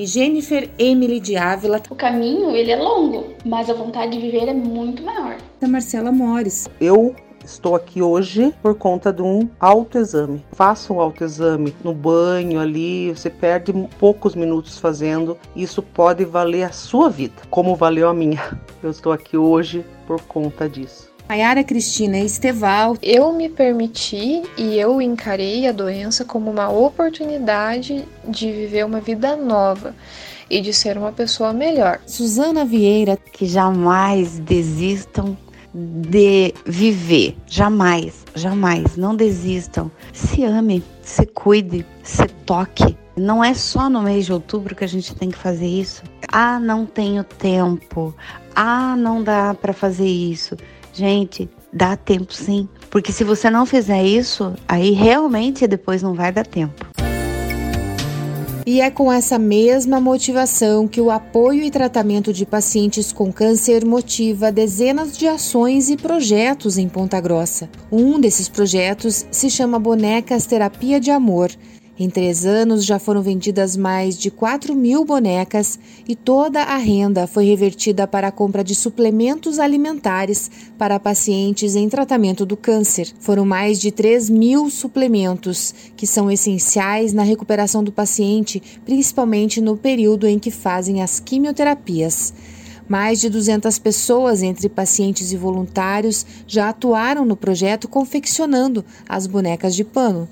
e Jennifer Emily de Ávila. O caminho, ele é longo, mas a vontade de viver é muito maior. Da Marcela Mores. Eu Estou aqui hoje por conta de um autoexame. Faça um autoexame no banho ali, você perde poucos minutos fazendo. Isso pode valer a sua vida, como valeu a minha. Eu estou aqui hoje por conta disso. Maiara Cristina Esteval. Eu me permiti e eu encarei a doença como uma oportunidade de viver uma vida nova e de ser uma pessoa melhor. Suzana Vieira. Que jamais desistam de viver. Jamais, jamais. Não desistam. Se ame, se cuide, se toque. Não é só no mês de outubro que a gente tem que fazer isso. Ah, não tenho tempo. Ah, não dá para fazer isso. Gente, dá tempo sim, porque se você não fizer isso, aí realmente depois não vai dar tempo. E é com essa mesma motivação que o apoio e tratamento de pacientes com câncer motiva dezenas de ações e projetos em Ponta Grossa. Um desses projetos se chama Bonecas Terapia de Amor em três anos já foram vendidas mais de 4 mil bonecas e toda a renda foi revertida para a compra de suplementos alimentares para pacientes em tratamento do câncer. Foram mais de 3 mil suplementos que são essenciais na recuperação do paciente, principalmente no período em que fazem as quimioterapias. Mais de 200 pessoas, entre pacientes e voluntários, já atuaram no projeto confeccionando as bonecas de pano.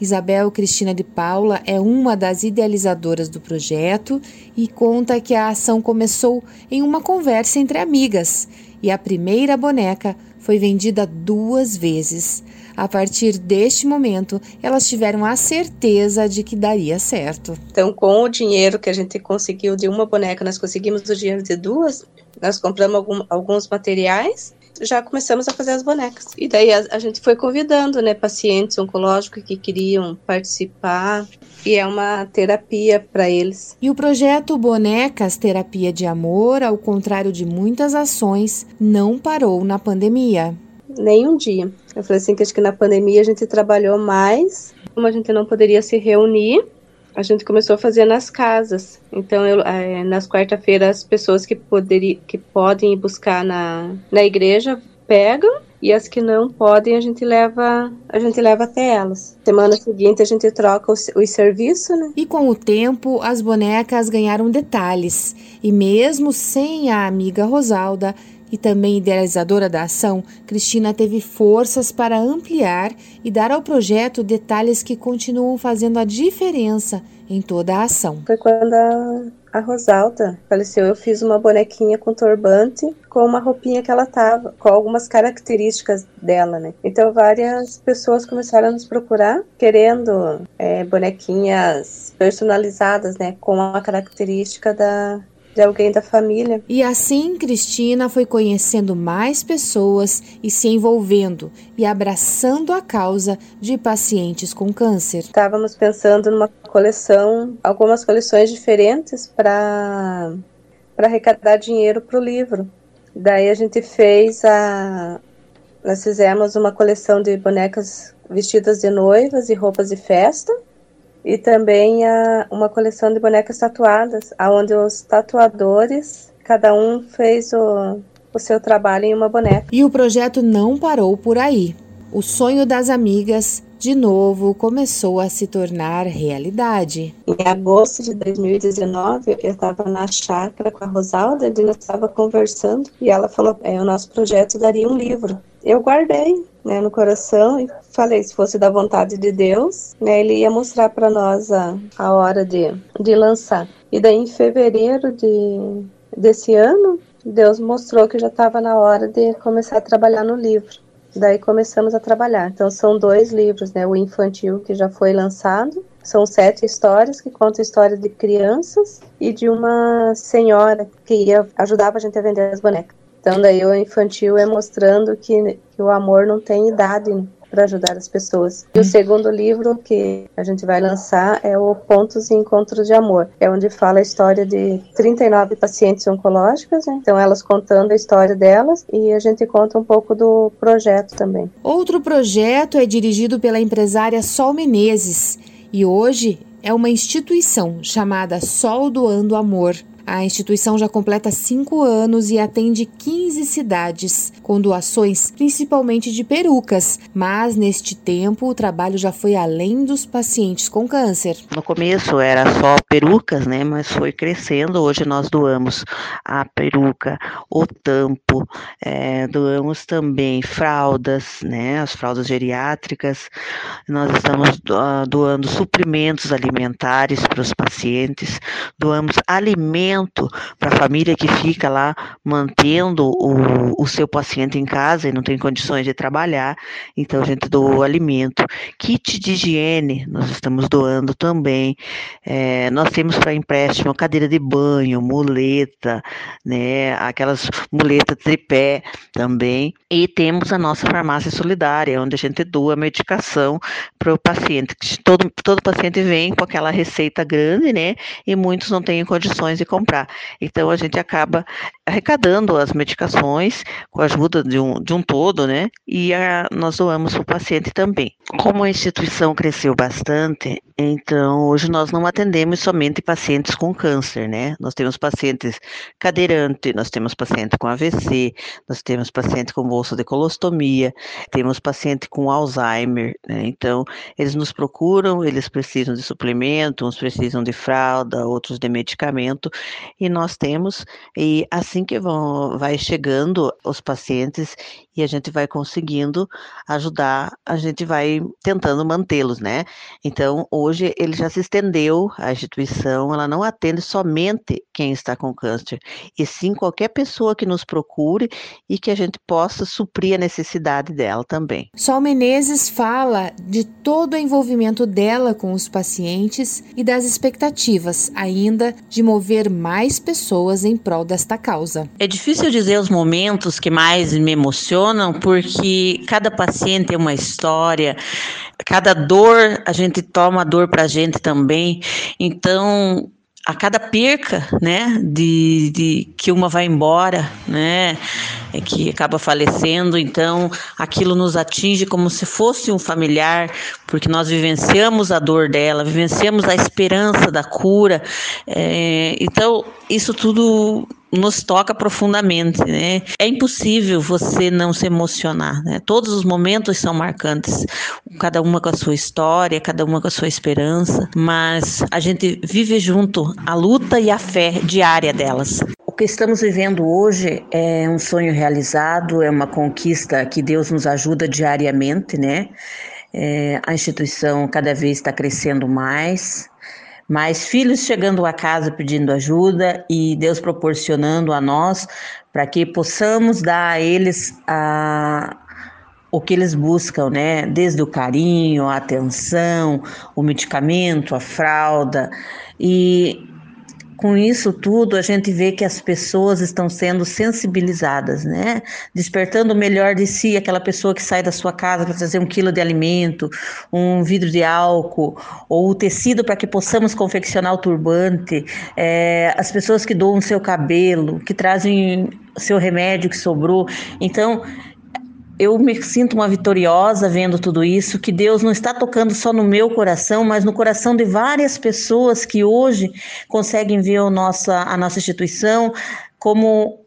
Isabel Cristina de Paula é uma das idealizadoras do projeto e conta que a ação começou em uma conversa entre amigas e a primeira boneca foi vendida duas vezes. A partir deste momento, elas tiveram a certeza de que daria certo. Então, com o dinheiro que a gente conseguiu de uma boneca, nós conseguimos o dinheiro de duas, nós compramos algum, alguns materiais já começamos a fazer as bonecas. E daí a, a gente foi convidando, né, pacientes oncológicos que queriam participar e é uma terapia para eles. E o projeto Bonecas Terapia de Amor, ao contrário de muitas ações, não parou na pandemia. Nem um dia. Eu falei assim que acho que na pandemia a gente trabalhou mais, como a gente não poderia se reunir, a gente começou a fazer nas casas. Então, eu, é, nas quarta-feiras, as pessoas que, poderi, que podem ir buscar na, na igreja pegam e as que não podem a gente leva a gente leva até elas. Semana seguinte a gente troca os, os serviços, né? E com o tempo as bonecas ganharam detalhes e mesmo sem a amiga Rosalda e também idealizadora da ação, Cristina teve forças para ampliar e dar ao projeto detalhes que continuam fazendo a diferença em toda a ação. Foi quando a, a faleceu, eu fiz uma bonequinha com turbante com uma roupinha que ela tava, com algumas características dela, né? Então várias pessoas começaram a nos procurar querendo é, bonequinhas personalizadas, né, com a característica da, de alguém da família. E assim Cristina foi conhecendo mais pessoas e se envolvendo e abraçando a causa de pacientes com câncer. Estávamos pensando numa coleção, algumas coleções diferentes para para arrecadar dinheiro para o livro. Daí a gente fez a nós fizemos uma coleção de bonecas vestidas de noivas e roupas de festa e também a, uma coleção de bonecas tatuadas, onde os tatuadores, cada um fez o, o seu trabalho em uma boneca. E o projeto não parou por aí. O sonho das amigas, de novo, começou a se tornar realidade. Em agosto de 2019, eu estava na chácara com a Rosalda, e nós estava conversando, e ela falou: é, o nosso projeto daria um livro. Eu guardei né, no coração e falei, se fosse da vontade de Deus, né, ele ia mostrar para nós a, a hora de, de lançar. E daí em fevereiro de, desse ano, Deus mostrou que já estava na hora de começar a trabalhar no livro. Daí começamos a trabalhar. Então são dois livros, né? O infantil que já foi lançado. São sete histórias que contam histórias de crianças e de uma senhora que ia ajudava a gente a vender as bonecas. Então, daí o infantil é mostrando que, que o amor não tem idade para ajudar as pessoas. E o segundo livro que a gente vai lançar é o Pontos e Encontros de Amor. É onde fala a história de 39 pacientes oncológicas, né? então elas contando a história delas e a gente conta um pouco do projeto também. Outro projeto é dirigido pela empresária Sol Menezes e hoje é uma instituição chamada Sol Doando Amor. A instituição já completa cinco anos e atende 15 cidades, com doações principalmente de perucas, mas neste tempo o trabalho já foi além dos pacientes com câncer. No começo era só perucas, né? Mas foi crescendo. Hoje nós doamos a peruca, o tampo, é, doamos também fraldas, né? As fraldas geriátricas. Nós estamos doando suprimentos alimentares para os pacientes, doamos alimentos alimento para a família que fica lá mantendo o, o seu paciente em casa e não tem condições de trabalhar. Então a gente doa alimento. Kit de higiene, nós estamos doando também. É, nós temos para empréstimo cadeira de banho, muleta, né? Aquelas muletas tripé também. E temos a nossa farmácia solidária, onde a gente doa medicação para o paciente. Todo, todo paciente vem com aquela receita grande, né? E muitos não têm condições de comprar comprar. Então a gente acaba arrecadando as medicações com a ajuda de um, de um todo, né? E a, nós doamos para o paciente também. Como a instituição cresceu bastante, então hoje nós não atendemos somente pacientes com câncer, né? Nós temos pacientes cadeirantes, nós temos paciente com AVC, nós temos paciente com bolsa de colostomia, temos paciente com Alzheimer, né? Então eles nos procuram, eles precisam de suplemento, uns precisam de fralda, outros de medicamento, e nós temos, e assim que vão, vai chegando os pacientes e a gente vai conseguindo ajudar, a gente vai tentando mantê-los, né? Então, hoje ele já se estendeu, a instituição, ela não atende somente quem está com câncer, e sim qualquer pessoa que nos procure e que a gente possa suprir a necessidade dela também. Sol Menezes fala de todo o envolvimento dela com os pacientes e das expectativas ainda de mover mais pessoas em prol desta causa. É difícil dizer os momentos que mais me emocionam porque cada paciente tem uma história, cada dor a gente toma dor para a gente também. Então, a cada perca, né, de, de, que uma vai embora, né, que acaba falecendo, então aquilo nos atinge como se fosse um familiar, porque nós vivenciamos a dor dela, vivenciamos a esperança da cura, é, então isso tudo nos toca profundamente, né? É impossível você não se emocionar, né? Todos os momentos são marcantes, cada uma com a sua história, cada uma com a sua esperança, mas a gente vive junto a luta e a fé diária delas. Que estamos vivendo hoje é um sonho realizado, é uma conquista que Deus nos ajuda diariamente, né? É, a instituição cada vez está crescendo mais, mais filhos chegando a casa pedindo ajuda e Deus proporcionando a nós para que possamos dar a eles a, o que eles buscam, né? Desde o carinho, a atenção, o medicamento, a fralda. E com isso tudo, a gente vê que as pessoas estão sendo sensibilizadas, né? Despertando o melhor de si, aquela pessoa que sai da sua casa para trazer um quilo de alimento, um vidro de álcool, ou o tecido para que possamos confeccionar o turbante, é, as pessoas que doam seu cabelo, que trazem seu remédio que sobrou. Então, eu me sinto uma vitoriosa vendo tudo isso, que Deus não está tocando só no meu coração, mas no coração de várias pessoas que hoje conseguem ver o nossa, a nossa instituição como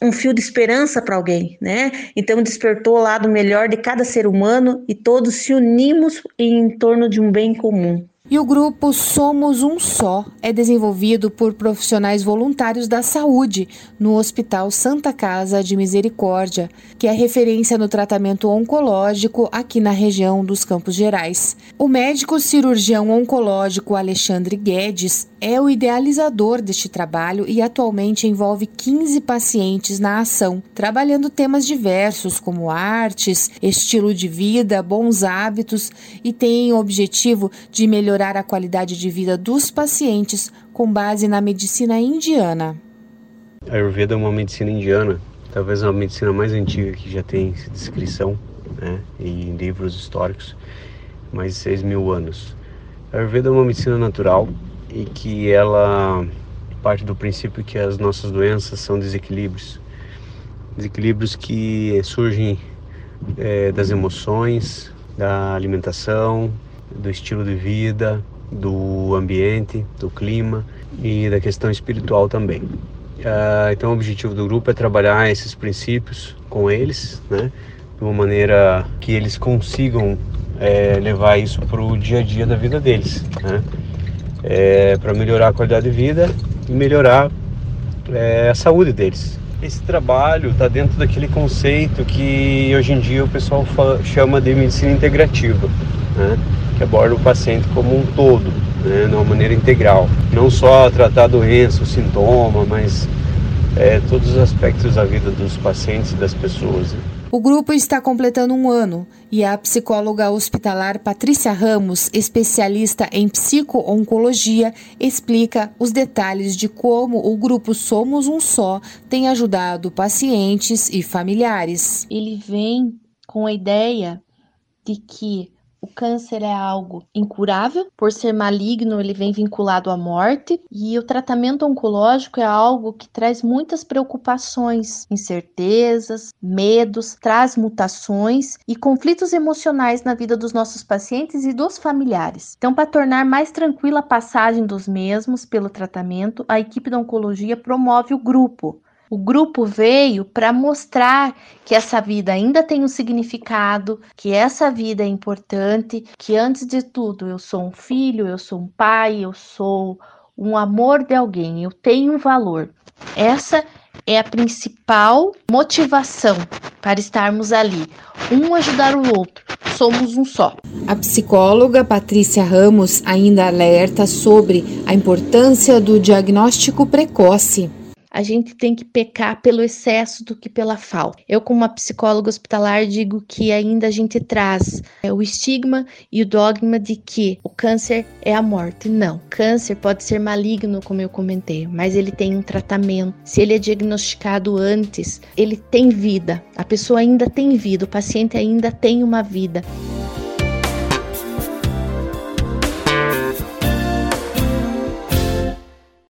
um fio de esperança para alguém, né? Então despertou o lado melhor de cada ser humano e todos se unimos em torno de um bem comum. E o grupo Somos um Só é desenvolvido por profissionais voluntários da saúde no Hospital Santa Casa de Misericórdia, que é referência no tratamento oncológico aqui na região dos Campos Gerais. O médico cirurgião oncológico Alexandre Guedes é o idealizador deste trabalho e atualmente envolve 15 pacientes na ação, trabalhando temas diversos como artes, estilo de vida, bons hábitos e tem o objetivo de melhorar a qualidade de vida dos pacientes com base na medicina indiana. A Ayurveda é uma medicina indiana, talvez a medicina mais antiga que já tem descrição né, em livros históricos, mais de 6 mil anos. A Ayurveda é uma medicina natural e que ela parte do princípio que as nossas doenças são desequilíbrios desequilíbrios que surgem é, das emoções, da alimentação, do estilo de vida, do ambiente, do clima e da questão espiritual também. Uh, então, o objetivo do grupo é trabalhar esses princípios com eles, né, de uma maneira que eles consigam é, levar isso para o dia a dia da vida deles, né, é, para melhorar a qualidade de vida e melhorar é, a saúde deles. Esse trabalho está dentro daquele conceito que hoje em dia o pessoal chama de medicina integrativa, né, que aborda o paciente como um todo, né, de uma maneira integral. Não só tratar a doença, o sintoma, mas é, todos os aspectos da vida dos pacientes e das pessoas. Né. O grupo está completando um ano e a psicóloga hospitalar Patrícia Ramos, especialista em psico-oncologia, explica os detalhes de como o grupo Somos um Só tem ajudado pacientes e familiares. Ele vem com a ideia de que o câncer é algo incurável, por ser maligno, ele vem vinculado à morte, e o tratamento oncológico é algo que traz muitas preocupações, incertezas, medos, traz mutações e conflitos emocionais na vida dos nossos pacientes e dos familiares. Então, para tornar mais tranquila a passagem dos mesmos pelo tratamento, a equipe da oncologia promove o grupo o grupo veio para mostrar que essa vida ainda tem um significado, que essa vida é importante, que antes de tudo eu sou um filho, eu sou um pai, eu sou um amor de alguém, eu tenho um valor. Essa é a principal motivação para estarmos ali, um ajudar o outro. Somos um só. A psicóloga Patrícia Ramos ainda alerta sobre a importância do diagnóstico precoce a gente tem que pecar pelo excesso do que pela falta. Eu, como uma psicóloga hospitalar, digo que ainda a gente traz é, o estigma e o dogma de que o câncer é a morte. Não, câncer pode ser maligno, como eu comentei, mas ele tem um tratamento. Se ele é diagnosticado antes, ele tem vida. A pessoa ainda tem vida, o paciente ainda tem uma vida.